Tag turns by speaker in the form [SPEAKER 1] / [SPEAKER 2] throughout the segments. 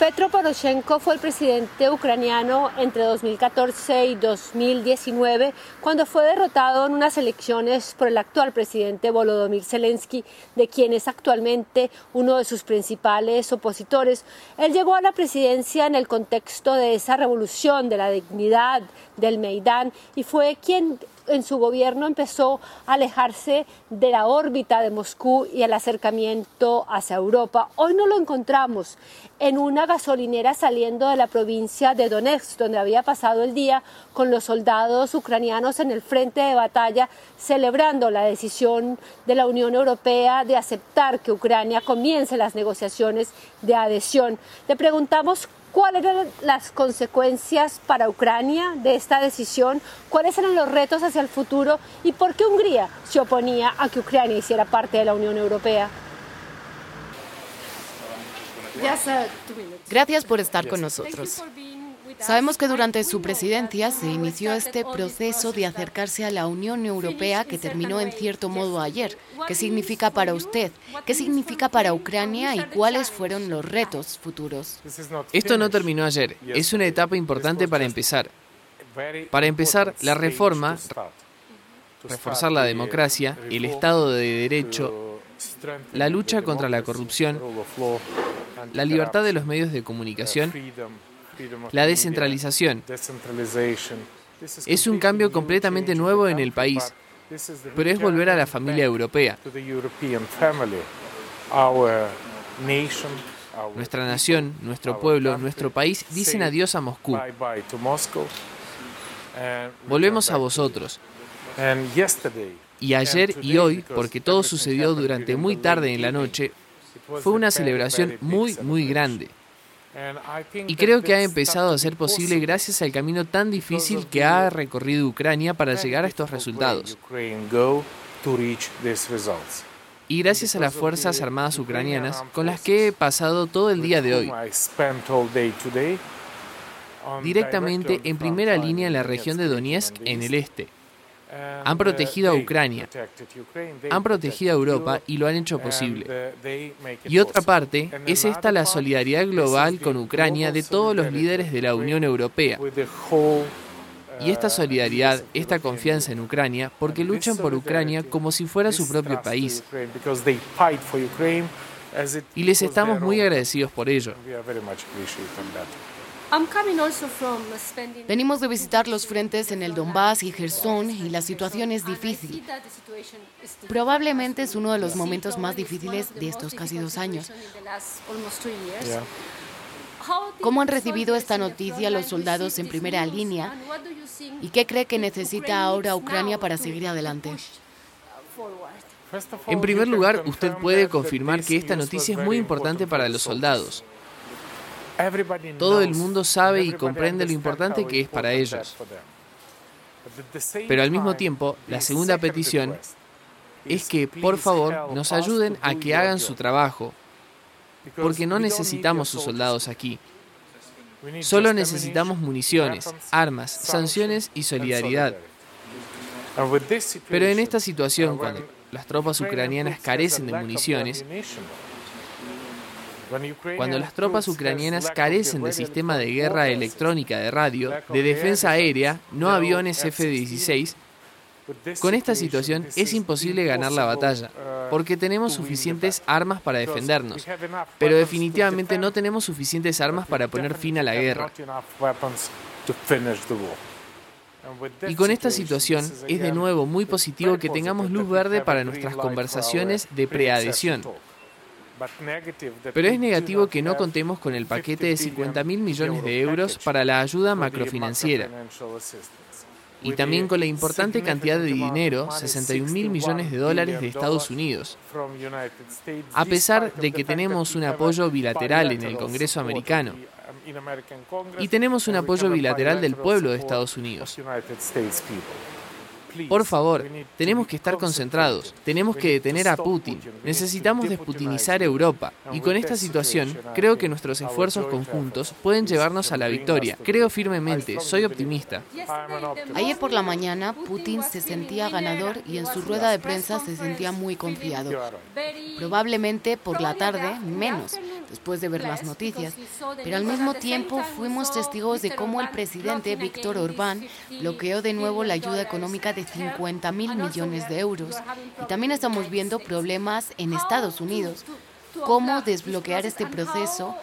[SPEAKER 1] Petro Poroshenko fue el presidente ucraniano entre 2014 y 2019 cuando fue derrotado en unas elecciones por el actual presidente Volodymyr Zelensky, de quien es actualmente uno de sus principales opositores. Él llegó a la presidencia en el contexto de esa revolución de la dignidad del Meidán y fue quien en su gobierno empezó a alejarse de la órbita de Moscú y el acercamiento hacia Europa. Hoy no lo encontramos en una gasolinera saliendo de la provincia de Donetsk, donde había pasado el día con los soldados ucranianos en el frente de batalla, celebrando la decisión de la Unión Europea de aceptar que Ucrania comience las negociaciones de adhesión. Le preguntamos ¿Cuáles eran las consecuencias para Ucrania de esta decisión? ¿Cuáles eran los retos hacia el futuro? ¿Y por qué Hungría se oponía a que Ucrania hiciera parte de la Unión Europea?
[SPEAKER 2] Gracias por estar con nosotros. Sabemos que durante su presidencia se inició este proceso de acercarse a la Unión Europea que terminó en cierto modo ayer. ¿Qué significa para usted? ¿Qué significa para Ucrania y cuáles fueron los retos futuros?
[SPEAKER 3] Esto no terminó ayer. Es una etapa importante para empezar. Para empezar, la reforma, reforzar la democracia, el Estado de Derecho, la lucha contra la corrupción, la libertad de los medios de comunicación la descentralización. Es un cambio completamente nuevo en el país, pero es volver a la familia europea. Nuestra nación, nuestro pueblo, nuestro país dicen adiós a Moscú. Volvemos a vosotros. Y ayer y hoy, porque todo sucedió durante muy tarde en la noche, fue una celebración muy, muy grande. Y creo que ha empezado a ser posible gracias al camino tan difícil que ha recorrido Ucrania para llegar a estos resultados. Y gracias a las Fuerzas Armadas ucranianas con las que he pasado todo el día de hoy. Directamente en primera línea en la región de Donetsk en el este han protegido a Ucrania, han protegido a Europa y lo han hecho posible. Y otra parte es esta la solidaridad global con Ucrania de todos los líderes de la Unión Europea. Y esta solidaridad, esta confianza en Ucrania, porque luchan por Ucrania como si fuera su propio país. Y les estamos muy agradecidos por ello.
[SPEAKER 2] Venimos de visitar los frentes en el Donbass y Gerson y la situación es difícil. Probablemente es uno de los momentos más difíciles de estos casi dos años. ¿Cómo han recibido esta noticia los soldados en primera línea? ¿Y qué cree que necesita ahora Ucrania para seguir adelante?
[SPEAKER 3] En primer lugar, usted puede confirmar que esta noticia es muy importante para los soldados. Todo el mundo sabe y comprende lo importante que es para ellos. Pero al mismo tiempo, la segunda petición es que, por favor, nos ayuden a que hagan su trabajo, porque no necesitamos sus soldados aquí. Solo necesitamos municiones, armas, sanciones y solidaridad. Pero en esta situación, cuando las tropas ucranianas carecen de municiones, cuando las tropas ucranianas carecen de sistema de guerra electrónica de radio, de defensa aérea, no aviones F-16, con esta situación es imposible ganar la batalla, porque tenemos suficientes armas para defendernos, pero definitivamente no tenemos suficientes armas para poner fin a la guerra. Y con esta situación es de nuevo muy positivo que tengamos luz verde para nuestras conversaciones de preadhesión. Pero es negativo que no contemos con el paquete de 50 mil millones de euros para la ayuda macrofinanciera y también con la importante cantidad de dinero, 61 mil millones de dólares de Estados Unidos. A pesar de que tenemos un apoyo bilateral en el Congreso americano y tenemos un apoyo bilateral del pueblo de Estados Unidos. Por favor, tenemos que estar concentrados, tenemos que detener a Putin, necesitamos desputinizar Europa y con esta situación creo que nuestros esfuerzos conjuntos pueden llevarnos a la victoria. Creo firmemente, soy optimista.
[SPEAKER 2] Ayer por la mañana Putin se sentía ganador y en su rueda de prensa se sentía muy confiado. Probablemente por la tarde menos. Después de ver las noticias, pero al mismo tiempo fuimos testigos de cómo el presidente Víctor Orbán bloqueó de nuevo la ayuda económica de 50 mil millones de euros. Y también estamos viendo problemas en Estados Unidos. ¿Cómo desbloquear este proceso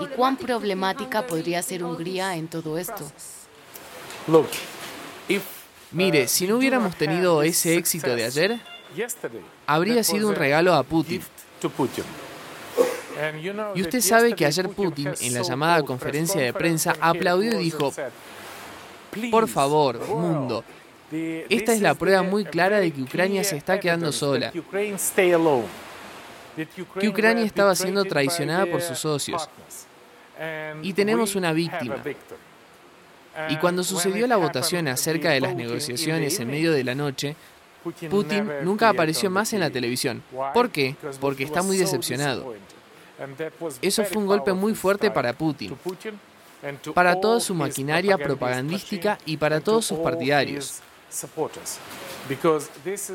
[SPEAKER 2] y cuán problemática podría ser Hungría en todo esto?
[SPEAKER 3] Mire, si no hubiéramos tenido ese éxito de ayer, habría sido un regalo a Putin. Y usted sabe que ayer Putin, en la llamada conferencia de prensa, aplaudió y dijo, por favor, mundo, esta es la prueba muy clara de que Ucrania se está quedando sola, que Ucrania estaba siendo traicionada por sus socios. y tenemos una víctima. Y cuando sucedió la votación acerca de las negociaciones en medio de la noche, Putin nunca apareció más en la televisión. ¿Por qué? Porque está muy decepcionado. Eso fue un golpe muy fuerte para Putin, para toda su maquinaria propagandística y para todos sus partidarios.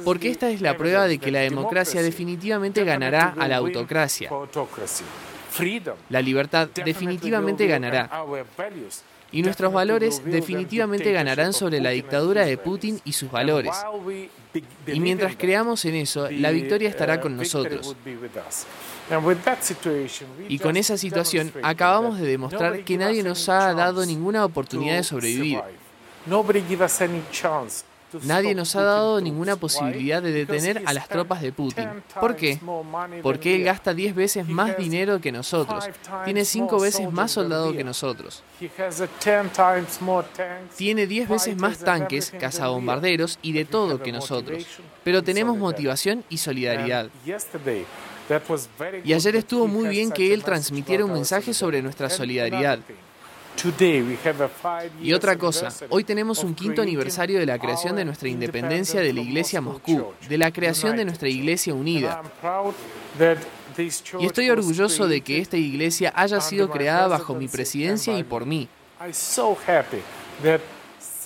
[SPEAKER 3] Porque esta es la prueba de que la democracia definitivamente ganará a la autocracia. La libertad definitivamente ganará. Y nuestros valores definitivamente ganarán sobre la dictadura de Putin y sus valores. Y mientras creamos en eso, la victoria estará con nosotros. Y con esa situación acabamos de demostrar que nadie nos ha dado ninguna oportunidad de sobrevivir. Nadie nos ha dado ninguna posibilidad de detener a las tropas de Putin. ¿Por qué? Porque él gasta 10 veces más dinero que nosotros. Tiene 5 veces más soldados que nosotros. Tiene 10 veces más tanques, cazabombarderos y de todo que nosotros. Pero tenemos motivación y solidaridad. Y ayer estuvo muy bien que él transmitiera un mensaje sobre nuestra solidaridad. Y otra cosa, hoy tenemos un quinto aniversario de la creación de nuestra independencia de la Iglesia Moscú, de la creación de nuestra Iglesia unida. Y estoy orgulloso de que esta iglesia haya sido creada bajo mi presidencia y por mí.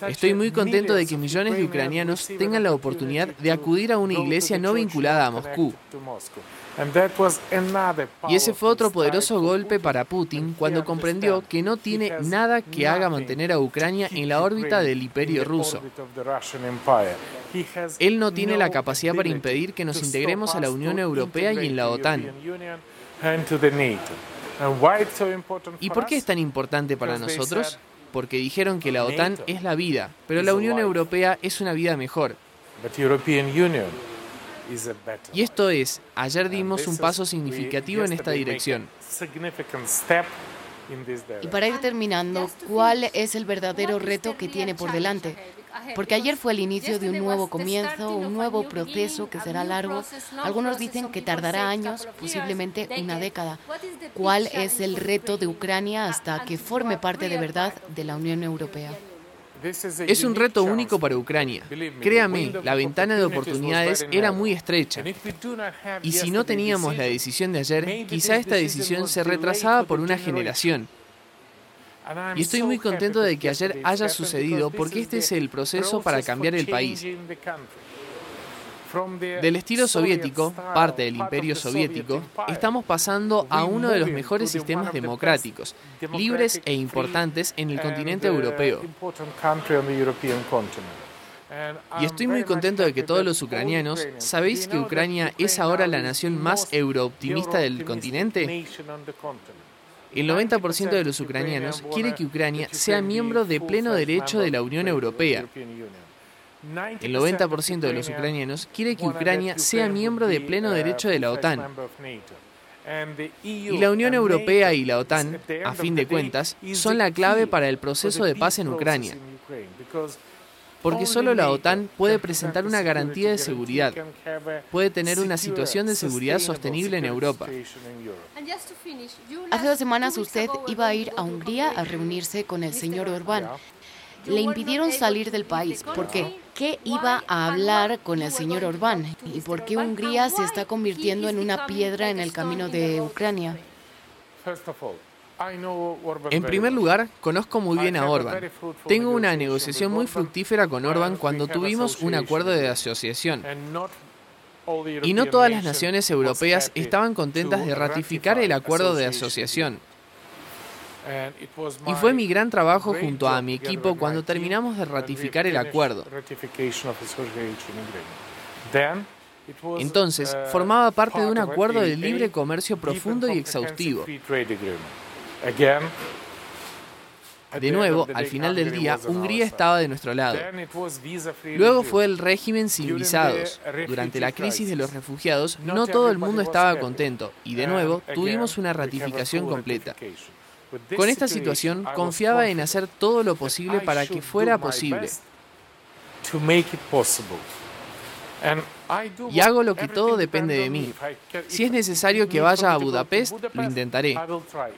[SPEAKER 3] Estoy muy contento de que millones de ucranianos tengan la oportunidad de acudir a una iglesia no vinculada a Moscú. Y ese fue otro poderoso golpe para Putin cuando comprendió que no tiene nada que haga mantener a Ucrania en la órbita del imperio ruso. Él no tiene la capacidad para impedir que nos integremos a la Unión Europea y en la OTAN. ¿Y por qué es tan importante para nosotros? Porque dijeron que la OTAN es la vida, pero la Unión Europea es una vida mejor. Y esto es, ayer dimos un paso significativo en esta dirección.
[SPEAKER 2] Y para ir terminando, ¿cuál es el verdadero reto que tiene por delante? Porque ayer fue el inicio de un nuevo comienzo, un nuevo proceso que será largo. Algunos dicen que tardará años, posiblemente una década. ¿Cuál es el reto de Ucrania hasta que forme parte de verdad de la Unión Europea?
[SPEAKER 3] Es un reto único para Ucrania. Créame, la ventana de oportunidades era muy estrecha. Y si no teníamos la decisión de ayer, quizá esta decisión se retrasaba por una generación. Y estoy muy contento de que ayer haya sucedido porque este es el proceso para cambiar el país. Del estilo soviético, parte del imperio soviético, estamos pasando a uno de los mejores sistemas democráticos, libres e importantes en el continente europeo. Y estoy muy contento de que todos los ucranianos, ¿sabéis que Ucrania es ahora la nación más eurooptimista del continente? El 90% de los ucranianos quiere que Ucrania sea miembro de pleno derecho de la Unión Europea. El 90% de los ucranianos quiere que Ucrania sea miembro de pleno derecho de la OTAN. Y la Unión Europea y la OTAN, a fin de cuentas, son la clave para el proceso de paz en Ucrania. Porque solo la OTAN puede presentar una garantía de seguridad, puede tener una situación de seguridad sostenible en Europa.
[SPEAKER 2] Hace dos semanas usted iba a ir a Hungría a reunirse con el señor Orbán. Le impidieron salir del país. ¿Por qué? ¿Qué iba a hablar con el señor Orbán? ¿Y por qué Hungría se está convirtiendo en una piedra en el camino de Ucrania?
[SPEAKER 3] En primer lugar, conozco muy bien a Orbán. Tengo una negociación muy fructífera con Orbán cuando tuvimos un acuerdo de asociación. Y no todas las naciones europeas estaban contentas de ratificar el acuerdo de asociación. Y fue mi gran trabajo junto a mi equipo cuando terminamos de ratificar el acuerdo. Entonces, uh, formaba parte de un acuerdo de libre comercio profundo y exhaustivo. De nuevo, al final del día, Hungría estaba de nuestro lado. Luego fue el régimen sin visados. Durante la crisis de los refugiados, no todo el mundo estaba contento y de nuevo tuvimos una ratificación completa. Con esta situación, confiaba en hacer todo lo posible para que fuera posible. Y hago lo que todo depende de mí. Si es necesario que vaya a Budapest, lo intentaré.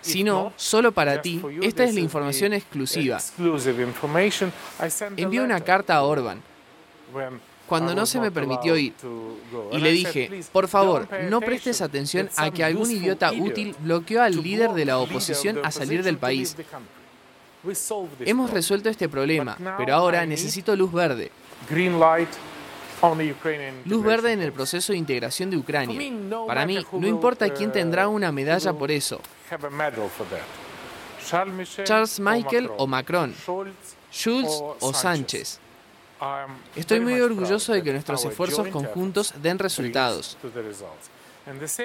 [SPEAKER 3] Si no, solo para ti, esta es la información exclusiva. Envié una carta a Orban cuando no se me permitió ir. Y le dije, por favor, no prestes atención a que algún idiota útil bloqueó al líder de la oposición a salir del país. Hemos resuelto este problema, pero ahora necesito luz verde. Luz verde en el proceso de integración de Ucrania. Para mí, no importa quién tendrá una medalla por eso. Charles Michael o Macron, Schulz o Sánchez. Estoy muy orgulloso de que nuestros esfuerzos conjuntos den resultados.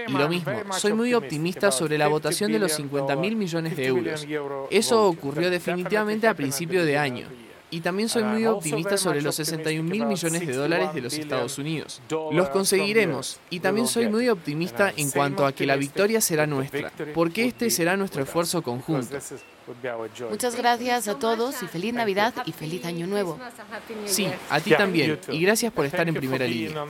[SPEAKER 3] Y lo mismo, soy muy optimista sobre la votación de los 50 mil millones de euros. Eso ocurrió definitivamente a principio de año. Y también soy muy optimista sobre los 61 mil millones de dólares de los Estados Unidos. Los conseguiremos. Y también soy muy optimista en cuanto a que la victoria será nuestra, porque este será nuestro esfuerzo conjunto.
[SPEAKER 2] Muchas gracias a todos y feliz Navidad y feliz Año Nuevo.
[SPEAKER 3] Sí, a ti también. Y gracias por estar en primera línea.